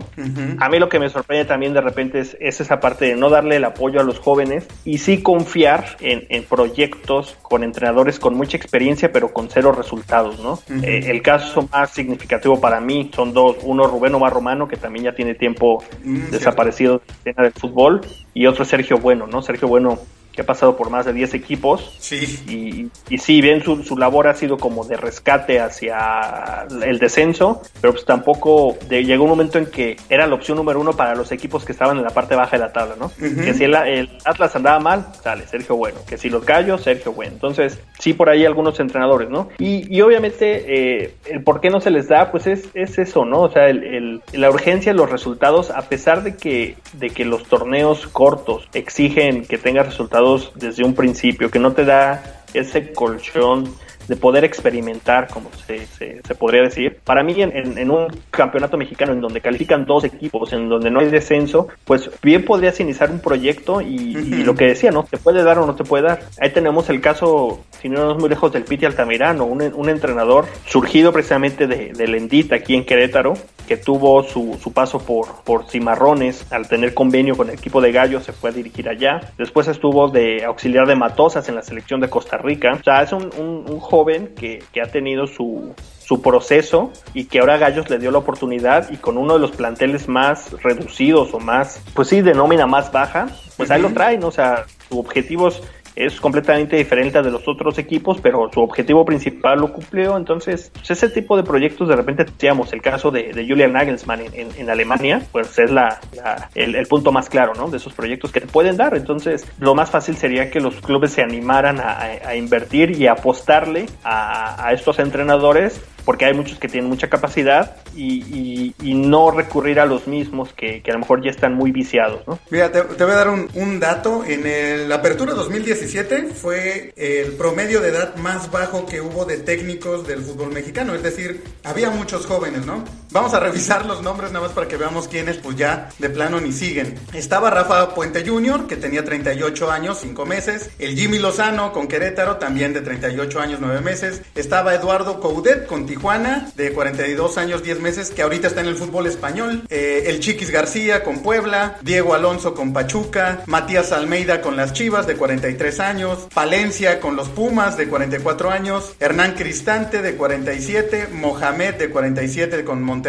A mí lo que me sorprende también de repente es, esa parte de no darle el apoyo a los jóvenes y sí confiar en, proyectos con entrenadores con mucha experiencia pero con cero resultados, ¿no? Eh, el caso más significativo para mí son dos, uno Rubén Omar Romano que también ya tiene tiempo mm, desaparecido de la escena del fútbol y otro Sergio Bueno, ¿no? Sergio Bueno que ha pasado por más de 10 equipos. Sí. Y, y sí, bien, su, su, labor ha sido como de rescate hacia el descenso, pero pues tampoco llegó un momento en que era la opción número uno para los equipos que estaban en la parte baja de la tabla, ¿no? Que si el, el, Atlas andaba mal, sale Sergio Bueno. Que si los Gallos, Sergio Bueno. Entonces, sí, por ahí algunos entrenadores, ¿no? Y, y obviamente, eh, el por qué no se les da, pues es, es eso, ¿no? O sea, el, el, la urgencia de los resultados, a pesar de que, de que los torneos cortos exigen que tengas resultados desde un principio, que no te da ese colchón de poder experimentar, como se, se, se podría decir. Para mí, en, en, un campeonato mexicano en donde califican dos equipos, en donde no hay descenso, pues bien podrías iniciar un proyecto y, y lo que decía, ¿no? ¿Te puede dar o no te puede dar? Ahí tenemos el caso, si no es muy lejos, del Piti Altamirano, un, un entrenador surgido precisamente de, de Lendita aquí en Querétaro, que tuvo su, su paso por, por Cimarrones, al tener convenio con el equipo de Gallos se fue a dirigir allá. Después estuvo de auxiliar de Matosas en la selección de Costa Rica. O sea, es un, un, un joven que, que, ha tenido su, su proceso y que ahora Gallos le dio la oportunidad y con uno de los planteles más reducidos o más, pues sí, de nómina más baja, pues ahí lo traen, o sea, su objetivo es es completamente diferente de los otros equipos, pero su objetivo principal lo cumplió. Entonces, pues ese tipo de proyectos de repente decíamos, el caso de, de Julian Nagelsmann en, en, Alemania, pues es la, la el, el, punto más claro, ¿no? De esos proyectos que te pueden dar. Entonces, lo más fácil sería que los clubes se animaran a, a, invertir y apostarle a, a estos entrenadores porque hay muchos que tienen mucha capacidad y, no recurrir a los mismos que, a lo mejor ya están muy viciados. ¿no? Mira, te, voy a dar un, dato. En la apertura 2017 fue el promedio de edad más bajo que hubo de técnicos del fútbol mexicano. Es decir, había muchos jóvenes, ¿no? Vamos a revisar los nombres nada más para que veamos quiénes pues ya de plano ni siguen. Estaba Rafa Puente Jr., que tenía 38 años, 5 meses. El Jimmy Lozano con Querétaro, también de 38 años, 9 meses. Estaba Eduardo Coudet con Tijuana, de 42 años, 10 meses, que ahorita está en el fútbol español. Eh, el Chiquis García con Puebla, Diego Alonso con Pachuca, Matías Almeida con las Chivas, de 43 años, Palencia con los Pumas, de 44 años, Hernán Cristante, de 47, Mohamed, de 47, con Monterrey,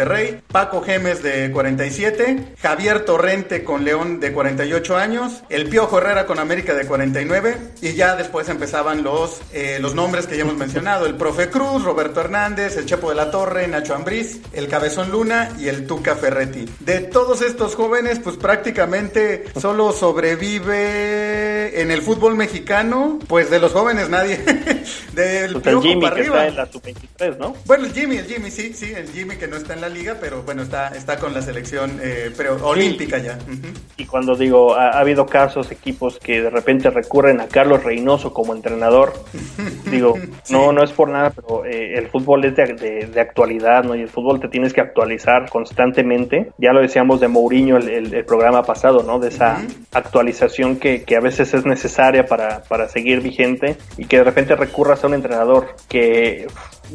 Paco Gemes, de 47, Javier Torrente con León, de 48 años, el Piojo Herrera con América, de 49, y ya después empezaban los, eh, los nombres que ya hemos mencionado, el Profe Cruz, Roberto Hernández, el Chepo de la Torre, Nacho Ambriz, el Cabezón Luna y el Tuca Ferretti. De todos estos jóvenes, pues prácticamente solo sobrevive en el fútbol mexicano, pues de los jóvenes nadie. Del pues el Jimmy para que arriba. está en la sub-23, ¿no? Bueno, el Jimmy, el Jimmy, sí, sí, el Jimmy que no está en la liga, pero bueno, está, está con la selección eh, pero olímpica ya. Uh -huh. Y cuando digo, ha, ha, habido casos, equipos que de repente recurren a Carlos Reynoso como entrenador, digo, sí. no, no es por nada, pero eh, el fútbol es de, de, de, actualidad, ¿no? Y el fútbol te tienes que actualizar constantemente. Ya lo decíamos de Mourinho el, el, el programa pasado, ¿no? De esa uh -huh. actualización que, que, a veces es necesaria para, para seguir vigente y que de repente recurras a un entrenador que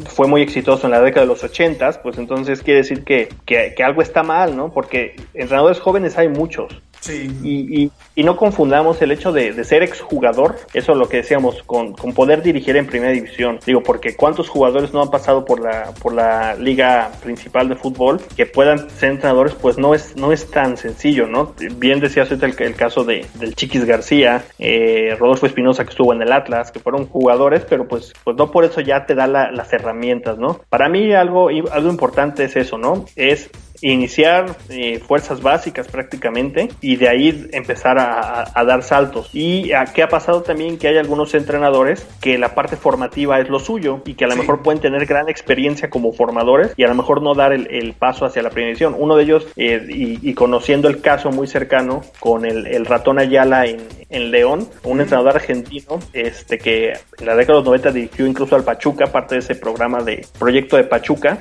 fue muy exitoso en la década de los 80, pues entonces quiere decir que, que, que algo está mal, ¿no? Porque entrenadores jóvenes hay muchos. Sí. Y, y, y, no confundamos el hecho de, de, ser exjugador, eso es lo que decíamos, con, con, poder dirigir en primera división. Digo, porque cuántos jugadores no han pasado por la, por la liga principal de fútbol que puedan ser entrenadores, pues no es, no es tan sencillo, ¿no? Bien decías el, el caso de, del Chiquis García, eh, Rodolfo Espinosa que estuvo en el Atlas, que fueron jugadores, pero pues, pues no por eso ya te da la, las herramientas, ¿no? Para mí algo, algo importante es eso, ¿no? Es iniciar eh, fuerzas básicas prácticamente y de ahí empezar a, a, a, dar saltos. Y qué ha pasado también que hay algunos entrenadores que la parte formativa es lo suyo y que a lo sí. mejor pueden tener gran experiencia como formadores y a lo mejor no dar el, el paso hacia la primera. Uno de ellos, eh, y, y, conociendo el caso muy cercano con el, el ratón Ayala en, en León, un mm. entrenador argentino este que en la década de los 90 dirigió incluso al Pachuca, parte de ese programa de proyecto de Pachuca.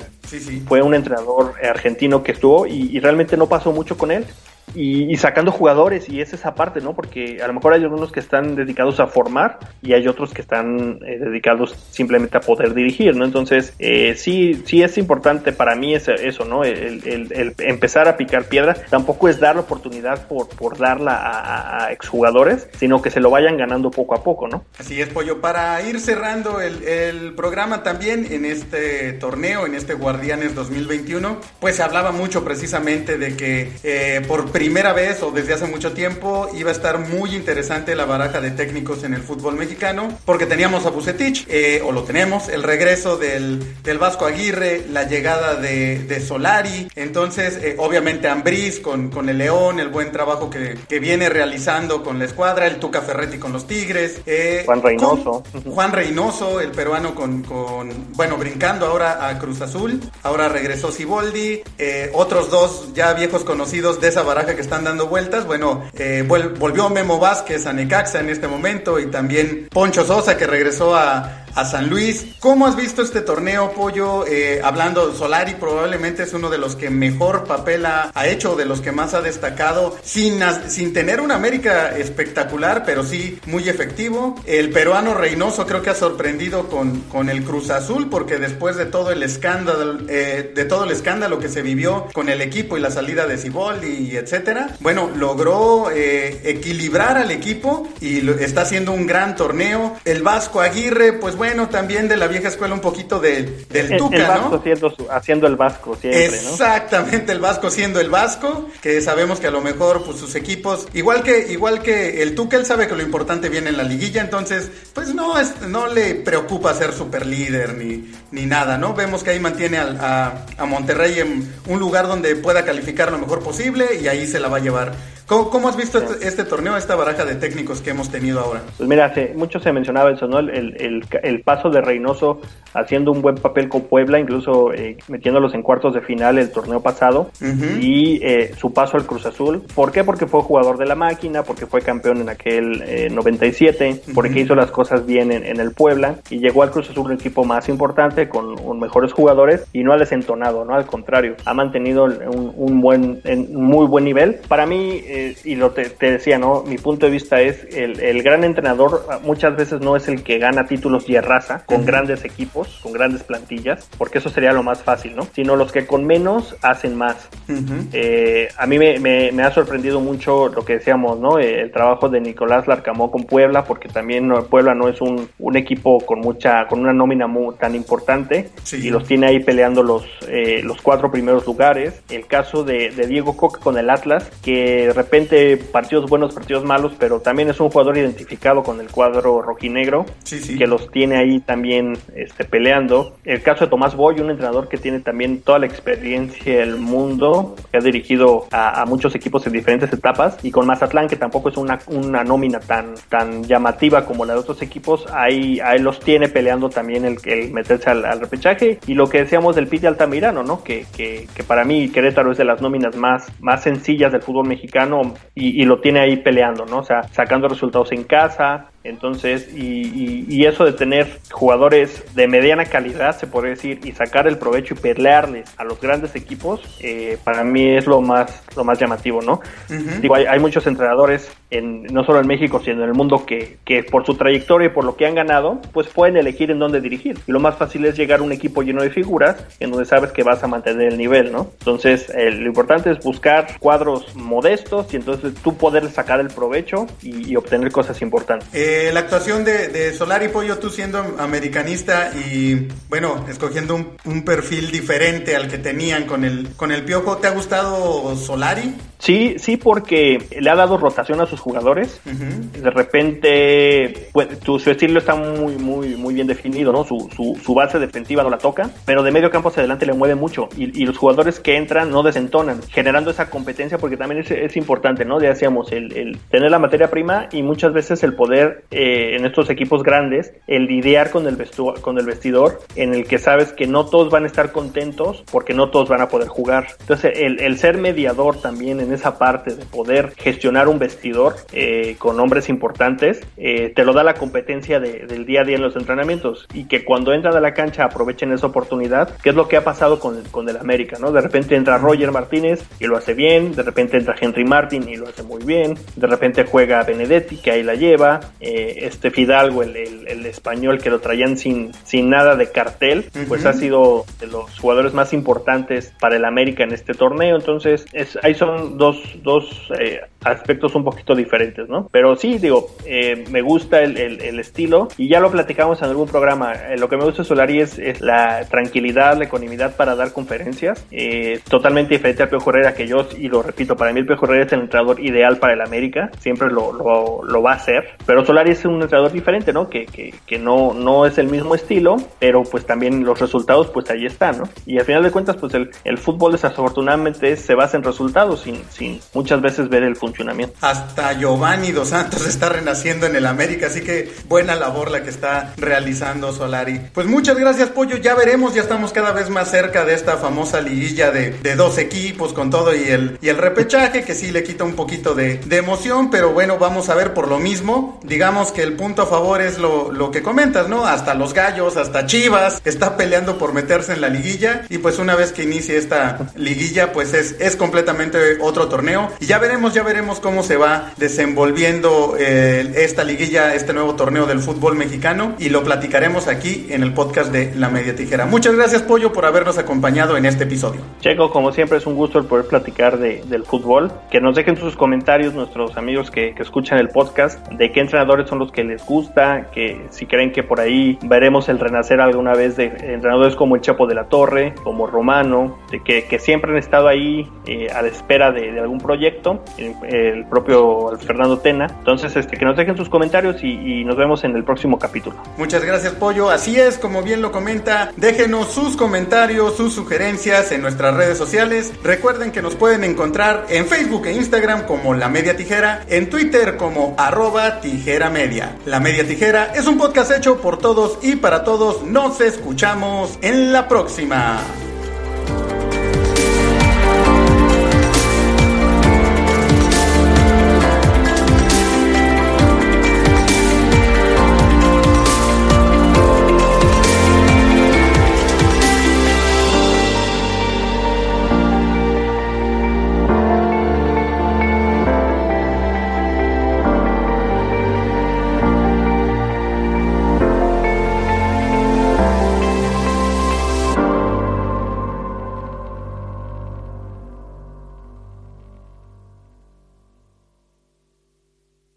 Fue un entrenador argentino que estuvo y, realmente no pasó mucho con él. Y, y, sacando jugadores, y es esa parte, ¿no? Porque a lo mejor hay algunos que están dedicados a formar y hay otros que están eh, dedicados simplemente a poder dirigir, ¿no? Entonces, eh, sí, sí es importante para mí eso, eso ¿no? El, el, el, empezar a picar piedra. Tampoco es dar la oportunidad por, por darla a, a, exjugadores, sino que se lo vayan ganando poco a poco, ¿no? Así es, Pollo. Para ir cerrando el, el programa también en este torneo, en este Guardianes 2021, pues se hablaba mucho precisamente de que eh, por primera vez o desde hace mucho tiempo iba a estar muy interesante la baraja de técnicos en el fútbol mexicano, porque teníamos a Bucetich, eh, o lo tenemos, el regreso del, del Vasco Aguirre, la llegada de, de Solari, entonces eh, obviamente Ambriz con, con el León, el buen trabajo que, que, viene realizando con la escuadra, el Tuca Ferretti con los Tigres, eh, Juan Reynoso. Juan Reynoso, el peruano con, con, bueno, brincando ahora a Cruz Azul, ahora regresó Siboldi, otros dos ya viejos conocidos de esa baraja que están dando vueltas, bueno, volvió Memo Vázquez a Necaxa en este momento y también Poncho Sosa que regresó a, a San Luis. ¿Cómo has visto este torneo, Pollo? Eh, hablando, Solari probablemente es uno de los que mejor papel ha, hecho, de los que más ha destacado, sin, sin tener una América espectacular, pero sí muy efectivo. El peruano Reynoso creo que ha sorprendido con, con el Cruz Azul, porque después de todo el escándalo, eh, de todo el escándalo que se vivió con el equipo y la salida de Ciboldi y etcétera, bueno, logró eh, equilibrar al equipo y está haciendo un gran torneo. El Vasco Aguirre, pues bueno, también de la vieja escuela un poquito de, del Tuca, el Vasco Siendo haciendo el Vasco siempre, Exactamente, el Vasco siendo el Vasco, que sabemos que a lo mejor pues sus equipos, igual que igual que el Tuca, él sabe que lo importante viene en la liguilla, entonces pues no es, no le preocupa ser super líder ni, ni nada, ¿no? Vemos que ahí mantiene a, a Monterrey en un lugar donde pueda calificar lo mejor posible y ahí se la va a llevar. ¿Cómo, has visto este, este, torneo, esta baraja de técnicos que hemos tenido ahora? Pues mira, hace, mucho se mencionaba eso, ¿no? El, el, el, paso de Reynoso haciendo un buen papel con Puebla, incluso eh, metiéndolos en cuartos de final el torneo pasado, y eh, su paso al Cruz Azul. ¿Por qué? Porque fue jugador de la máquina, porque fue campeón en aquel 97, eh, porque hizo las cosas bien en, el Puebla, y llegó al Cruz Azul un equipo más importante, con mejores jugadores, y no ha desentonado, ¿no? Al contrario, ha mantenido un, un buen, un muy buen nivel. Para mí, y lo te, decía, ¿no? Mi punto de vista es el, el, gran entrenador muchas veces no es el que gana títulos y arrasa con grandes equipos, con grandes plantillas, porque eso sería lo más fácil, ¿no? Sino los que con menos hacen más. Eh, a mí me, me, ha sorprendido mucho lo que decíamos, ¿no? El trabajo de Nicolás Larcamó con Puebla, porque también Puebla no es un, un equipo con mucha, con una nómina muy, tan importante y los tiene ahí peleando los, eh, los cuatro primeros lugares. El caso de, de Diego Coque con el Atlas, que repente partidos buenos, partidos malos, pero también es un jugador identificado con el cuadro rojinegro, que los tiene ahí también este, peleando. El caso de Tomás Boy, un entrenador que tiene también toda la experiencia del mundo, que ha dirigido a, muchos equipos en diferentes etapas, y con Mazatlán, que tampoco es una, una nómina tan, tan llamativa como la de otros equipos, ahí, ahí los tiene peleando también el, el meterse al, repechaje. Y lo que decíamos del Piti Altamirano, ¿no? Que, que, que para mí Querétaro es de las nóminas más, más sencillas del fútbol mexicano y, lo tiene ahí peleando, ¿no? O sea, sacando resultados en casa, entonces, y, y, eso de tener jugadores de mediana calidad, se podría decir, y sacar el provecho y pelearles a los grandes equipos, eh, para mí es lo más, lo más llamativo, ¿no? Digo, hay, hay, muchos entrenadores, en, no solo en México, sino en el mundo, que, que por su trayectoria y por lo que han ganado, pues pueden elegir en dónde dirigir. Y lo más fácil es llegar a un equipo lleno de figuras, en donde sabes que vas a mantener el nivel, ¿no? Entonces, lo importante es buscar cuadros modestos y entonces tú poder sacar el provecho y, y obtener cosas importantes. Eh, eh, la actuación de, de Solari Pollo, tú siendo americanista y bueno, escogiendo un, perfil diferente al que tenían con el, con el Piojo, ¿te ha gustado Solari? Sí, sí, porque le ha dado rotación a sus jugadores. De repente, pues, su, estilo está muy, muy, muy bien definido, ¿no? Su, su, base defensiva no la toca, pero de medio campo hacia adelante le mueve mucho. Y, los jugadores que entran no desentonan, generando esa competencia, porque también es, es importante, ¿no? Ya decíamos, el, el, tener la materia prima y muchas veces el poder eh, en estos equipos grandes, el lidiar con el, con el vestidor, en el que sabes que no todos van a estar contentos porque no todos van a poder jugar. Entonces, el, el ser mediador también en esa parte de poder gestionar un vestidor eh, con hombres importantes, eh, te lo da la competencia del día a día en los entrenamientos y que cuando entran a la cancha aprovechen esa oportunidad, que es lo que ha pasado con, con el América, ¿no? De repente entra Roger Martínez y lo hace bien, de repente entra Henry Martin y lo hace muy bien, de repente juega Benedetti que ahí la lleva, este Fidalgo, el, el, español que lo traían sin, sin nada de cartel, pues ha sido de los jugadores más importantes para el América en este torneo, entonces es, ahí son dos, dos eh, aspectos un poquito diferentes, ¿no? Pero sí, digo, eh, me gusta el, estilo y ya lo platicamos en algún programa. Eh, lo que me gusta de Solari es, la tranquilidad, la ecuanimidad para dar conferencias, eh, totalmente diferente al Pio Herrera que yo, y lo repito, para mí el Pio Herrera es el entrenador ideal para el América, siempre lo, lo, va a hacer, pero Solari es un entrenador diferente, ¿no? Que, que, que, no, no es el mismo estilo, pero pues también los resultados pues ahí están, ¿no? Y al final de cuentas pues el, el fútbol desafortunadamente se basa en resultados sin, sin muchas veces ver el Hasta Giovanni Dos Santos está renaciendo en el América, así que buena labor la que está realizando Solari. Pues muchas gracias Pollo, ya veremos, ya estamos cada vez más cerca de esta famosa liguilla de, de dos equipos con todo y el, y el repechaje que sí le quita un poquito de, de emoción, pero bueno, vamos a ver por lo mismo. Digamos que el punto a favor es lo, lo que comentas, ¿no? Hasta los gallos, hasta Chivas, está peleando por meterse en la liguilla y pues una vez que inicie esta liguilla, pues es, es completamente otro torneo y ya veremos, ya veremos cómo se va desenvolviendo eh, esta liguilla, este nuevo torneo del fútbol mexicano y lo platicaremos aquí en el podcast de La Media Tijera. Muchas gracias Pollo por habernos acompañado en este episodio. Checo, como siempre es un gusto el poder platicar de, del fútbol. Que nos dejen sus comentarios nuestros amigos que, que escuchan el podcast de qué entrenadores son los que les gusta, que si creen que por ahí veremos el renacer alguna vez de entrenadores como el Chapo de la Torre, como Romano, de que, que siempre han estado ahí eh, a la espera de algún proyecto, el, propio Fernando Tena. Entonces, este, que nos dejen sus comentarios y, nos vemos en el próximo capítulo. Muchas gracias, Pollo. Así es, como bien lo comenta, déjenos sus comentarios, sus sugerencias en nuestras redes sociales. Recuerden que nos pueden encontrar en Facebook e Instagram como La Media Tijera, en Twitter como arroba tijera media. La Media Tijera es un podcast hecho por todos y para todos. Nos escuchamos en la próxima.